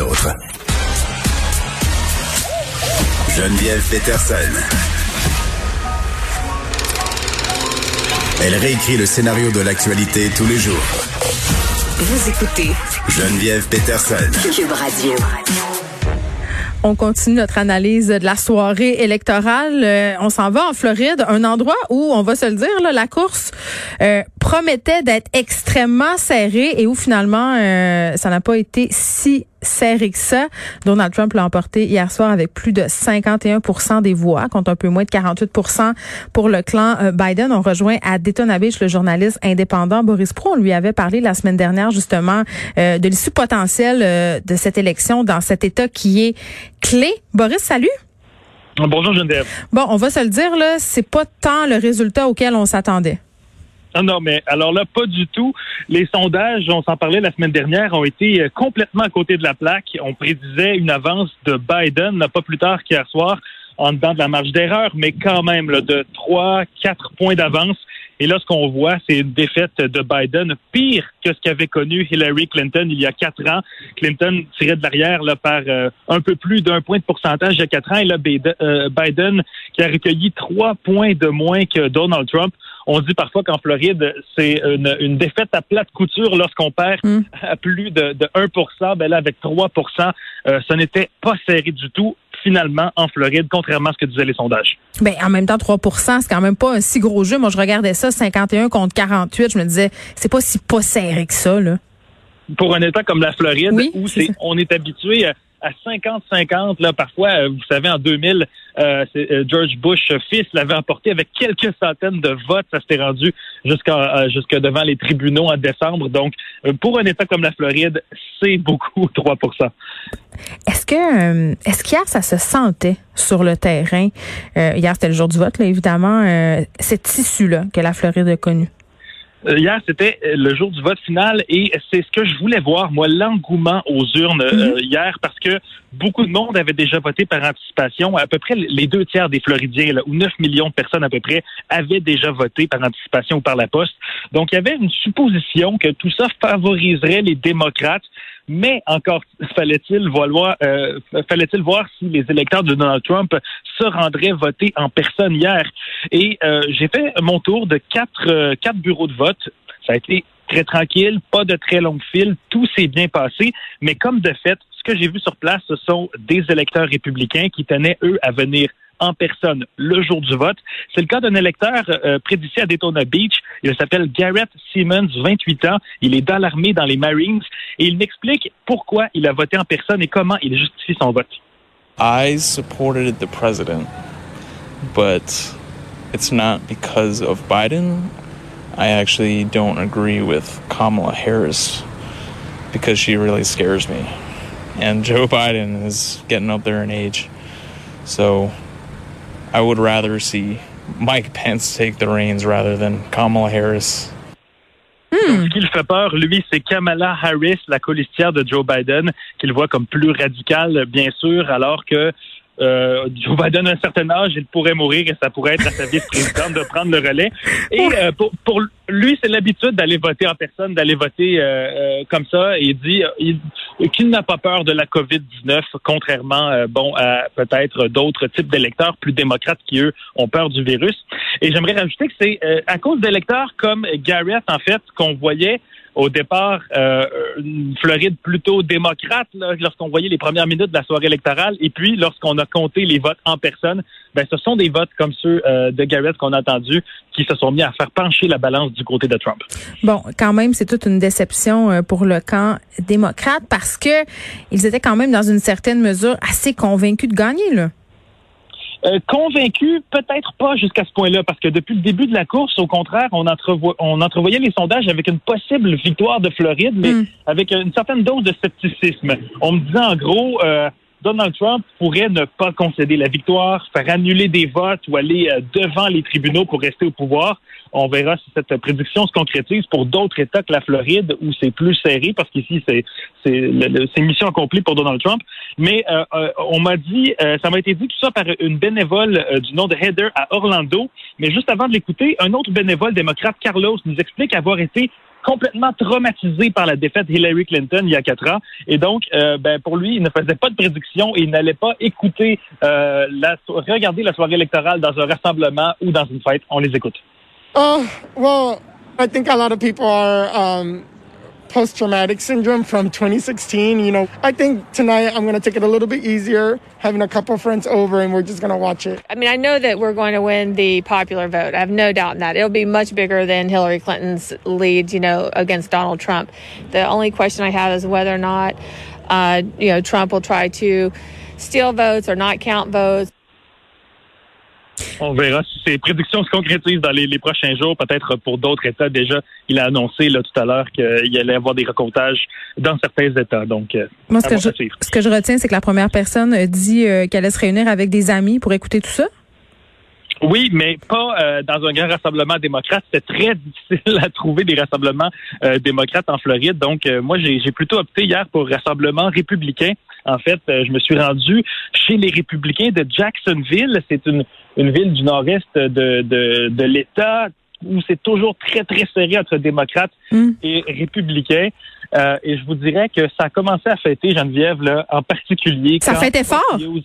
autres. Geneviève Peterson. Elle réécrit le scénario de l'actualité tous les jours. Vous écoutez Geneviève Peterson. Cube Radio. On continue notre analyse de la soirée électorale. Euh, on s'en va en Floride, un endroit où, on va se le dire, là, la course euh, promettait d'être extrêmement serrée et où finalement, euh, ça n'a pas été si serré que ça. Donald Trump l'a emporté hier soir avec plus de 51% des voix, contre un peu moins de 48% pour le clan Biden. On rejoint à Daytona Beach le journaliste indépendant Boris Pro. On lui avait parlé la semaine dernière justement de l'issue potentielle de cette élection dans cet État qui est clé. Boris, salut. Bonjour Geneviève. Bon, on va se le dire, là, c'est pas tant le résultat auquel on s'attendait. Non, non, mais alors là, pas du tout. Les sondages, on s'en parlait la semaine dernière, ont été euh, complètement à côté de la plaque. On prédisait une avance de Biden, pas plus tard qu'hier soir, en dedans de la marge d'erreur, mais quand même là, de 3, 4 points d'avance. Et là, ce qu'on voit, c'est une défaite de Biden pire que ce qu'avait connu Hillary Clinton il y a quatre ans. Clinton tirait de l'arrière là, par euh, un peu plus d'un point de pourcentage il y a quatre ans. Et là, euh, Biden, qui a recueilli trois points de moins que Donald Trump. On dit parfois qu'en Floride, c'est une, défaite à plate couture lorsqu'on perd hmm. à plus de, de 1% ben là, avec 3% euh, ce n'était pas serré du tout finalement en Floride, contrairement à ce que disaient les sondages. Ben, en même temps, 3% c'est quand même pas un si gros jeu. Moi, je regardais ça, 51 contre 48. Je me disais, c'est pas si pas serré que ça, là. Pour un État comme la Floride, où c'est, on est habitué à 50-50. Là, parfois, euh, vous savez, en 2000, euh, euh, George Bush fils l'avait emporté avec quelques centaines de votes. Ça s'était rendu jusqu'à jusque devant les tribunaux en décembre. Donc, pour un État comme la Floride, c'est beaucoup 3 Est-ce que est-ce qu'hier ça se sentait sur le terrain? Hier c'était le jour du vote, évidemment. cette issue là que la Floride a connue. Euh, hier, c'était euh, le jour du vote final et c'est ce que je voulais voir, moi, l'engouement aux urnes euh, mhm. hier, parce que beaucoup de monde avait déjà voté par anticipation. À peu près les deux tiers des Floridiens, là, ou 9 millions de personnes à peu près, avaient déjà voté par anticipation ou par la poste. Donc, il y avait une supposition que tout ça favoriserait les démocrates. Mais encore fallait-il voir, euh, fallait-il voir si les électeurs de Donald Trump se rendraient voter en personne hier. Et euh, j'ai fait mon tour de quatre, euh, quatre bureaux de vote. Ça a été très tranquille, pas de très longue file, tout s'est bien passé. Mais comme de fait, ce que j'ai vu sur place, ce sont des électeurs républicains qui tenaient, eux, à venir en personne le jour du vote. C'est le cas d'un électeur euh, à Daytona Beach. Il s'appelle Garrett Simmons, 28 ans. Il est dans l'armée, dans les Marines, et il m'explique pourquoi il a voté en personne et comment il justifie son vote. I supported the president, but it's not because of Biden. I actually don't agree with Kamala Harris because she really scares me. And Joe Biden is getting up there in age. So I would rather see Mike Pence take the reins rather than Kamala Harris. Hmm. ce qui lui fait peur, lui, c'est Kamala Harris, la colistière de Joe Biden, qu'il voit comme plus radicale, bien sûr, alors que euh, Joe Biden a un certain âge, il pourrait mourir et ça pourrait être à sa vice-présidente de prendre le relais. Et euh, pour, pour, lui, c'est l'habitude d'aller voter en personne, d'aller voter euh, euh comme ça. Et il dit qu'il n'a pas peur de la COVID-19, contrairement euh, bon à peut-être d'autres types d'électeurs plus démocrates qui, eux, ont peur du virus. Et j'aimerais rajouter que c'est à cause d'électeurs comme Garrett, en fait, qu'on voyait au départ euh, une Floride plutôt démocrate lorsqu'on voyait les premières minutes de la soirée électorale et puis lorsqu'on a compté les votes en personne, ben ce sont des votes comme ceux euh, de Garrett qu'on a entendus qui se sont mis à faire pencher la balance du côté de Trump. Bon, quand même, c'est toute une déception euh, pour le camp démocrate parce que ils étaient quand même dans une certaine mesure assez convaincus de gagner là. Euh, convaincu, peut-être pas jusqu'à ce point-là, parce que depuis le début de la course, au contraire, on, on entrevoyait les sondages avec une possible victoire de Floride, mais hmm. avec une certaine dose de scepticisme. On me disait en gros, euh, Donald Trump pourrait ne pas concéder la victoire, faire annuler des votes ou aller euh, devant les tribunaux pour rester au pouvoir. On verra si cette prédiction se concrétise pour d'autres États que la Floride où c'est plus serré parce qu'ici c'est c'est mission accomplie pour Donald Trump. Mais euh, euh, on m'a dit, ça m'a été dit tout ça par une bénévole du nom de Heather à Orlando. Mais juste avant de l'écouter, un autre bénévole démocrate, Carlos, nous explique avoir été complètement traumatisé par la défaite Hillary Clinton il y a quatre ans. Et donc, euh, ben, pour lui, il ne faisait pas de prédiction et il n'allait pas écouter, euh, la, regarder la soirée électorale dans un rassemblement ou dans une fête. On les écoute. Oh, well, I think a lot of people are um, post-traumatic syndrome from 2016. You know, I think tonight I'm going to take it a little bit easier, having a couple friends over, and we're just going to watch it. I mean, I know that we're going to win the popular vote. I have no doubt in that. It'll be much bigger than Hillary Clinton's lead, you know, against Donald Trump. The only question I have is whether or not, uh, you know, Trump will try to steal votes or not count votes. On verra si ces prédictions se concrétisent dans les, les prochains jours. Peut-être pour d'autres États. Déjà, il a annoncé là, tout à l'heure qu'il allait avoir des recomptages dans certains États. Donc, euh, Moi, ce que, je, à suivre. ce que je retiens, c'est que la première personne dit euh, qu'elle allait se réunir avec des amis pour écouter tout ça. Oui, mais pas euh, dans un grand rassemblement démocrate. C'était très difficile à trouver des rassemblements euh, démocrates en Floride. Donc, euh, moi, j'ai j'ai plutôt opté hier pour rassemblement républicain. En fait, euh, je me suis rendu chez les républicains de Jacksonville. C'est une, une ville du nord-est de, de, de l'État où c'est toujours très, très serré entre démocrates Mm. et républicains. Euh, et je vous dirais que ça a commencé à fêter, Geneviève, là, en particulier. Ça quand fêtait fort? News-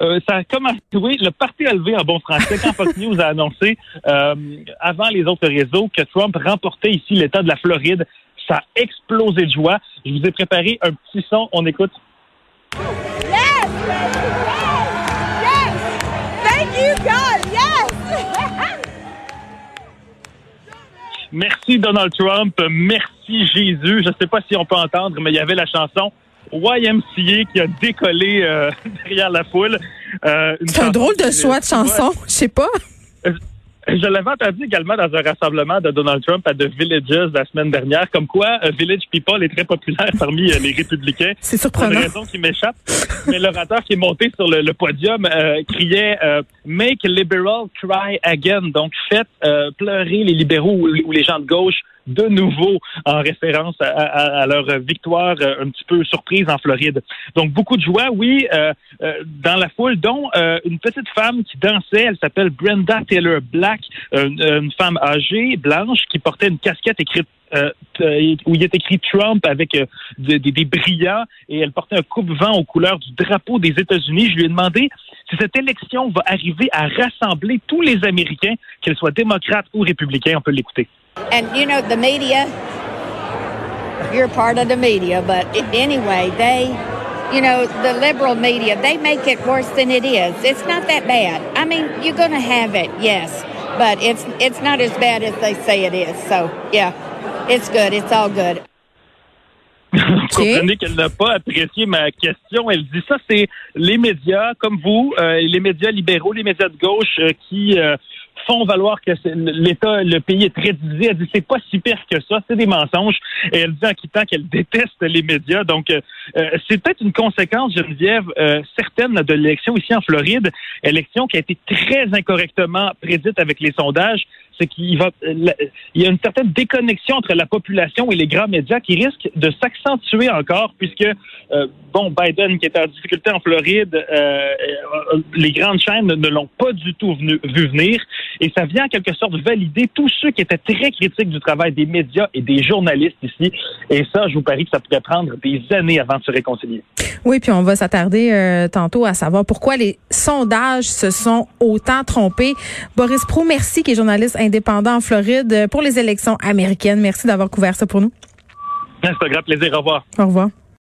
euh, ça a commencé, oui, le parti a levé en bon français quand Fox News a annoncé euh, avant les autres réseaux que Trump remportait ici l'État de la Floride. Ça a explosé de joie. Je vous ai préparé un petit son. On écoute. Yes! Yes! Thank you, God! Yes! Merci Donald Trump, merci Jésus. Je ne sais pas si on peut entendre, mais il y avait la chanson YMCA qui a décollé euh, derrière la foule. Euh, C'est un drôle de choix de chanson. Je sais pas. Je l'avais entendu également dans un rassemblement de Donald Trump à The Villages la semaine dernière, comme quoi euh, Village People est très populaire parmi euh, les républicains. C'est Pour une surprenant. raison qui m'échappe. Mais l'orateur qui est monté sur le, le podium euh, criait euh, Make liberal cry again. Donc, faites euh, pleurer les libéraux ou, ou les gens de gauche de nouveau en référence à, leur victoire euh, un petit peu surprise en Floride. Donc, beaucoup de joie, oui, euh, euh, dans la foule, dont une petite femme qui dansait. Elle s'appelle Brenda Taylor Black, une femme âgée, blanche, qui portait une casquette écrite euh, où il est écrit Trump avec euh, des, brillants et elle portait un coupe-vent aux couleurs du drapeau des États-Unis. Je lui ai demandé si cette élection va arriver à rassembler tous les Américains, qu'ils soient démocrates ou républicains. On peut l'écouter. And you know, the media, you're part of the media, but anyway, they, you know, the liberal media, they make it worse than it is. It's not that bad. I mean, you're going to have it, yes, but it's it's not as bad as they say it is. So, yeah, it's good. It's all good. Vous comprenez qu'elle n'a pas apprécié ma question. Elle dit ça, c'est les médias comme vous, euh, les médias libéraux, les médias de gauche euh, qui euh, font valoir que l'État, le pays est très divisé. Elle dit c'est pas si pire que ça, c'est des mensonges. Et elle dit en quittant qu'elle déteste les médias. Donc c'est peut-être une conséquence, Geneviève, euh, certaine de l'élection ici en Floride, élection qui a été très incorrectement prédite avec les sondages. C'est qu'il il y a une certaine déconnexion entre la population et les grands médias qui risque de s'accentuer encore puisque euh, bon Biden qui est en difficulté en Floride, euh, euh, les grandes chaînes ne l'ont pas du tout vu venir et ça vient en quelque sorte valider tous ceux qui étaient très critiques du travail des médias et des journalistes ici et ça je vous parie que ça pourrait prendre des années avant de se réconcilier. Oui, puis on va s'attarder tantôt à savoir pourquoi les sondages se sont autant trompés. Boris Prou, merci, qui est journaliste indépendant en Floride pour les élections américaines. Merci d'avoir couvert ça pour nous. C'est un grand plaisir. Au revoir. Au revoir.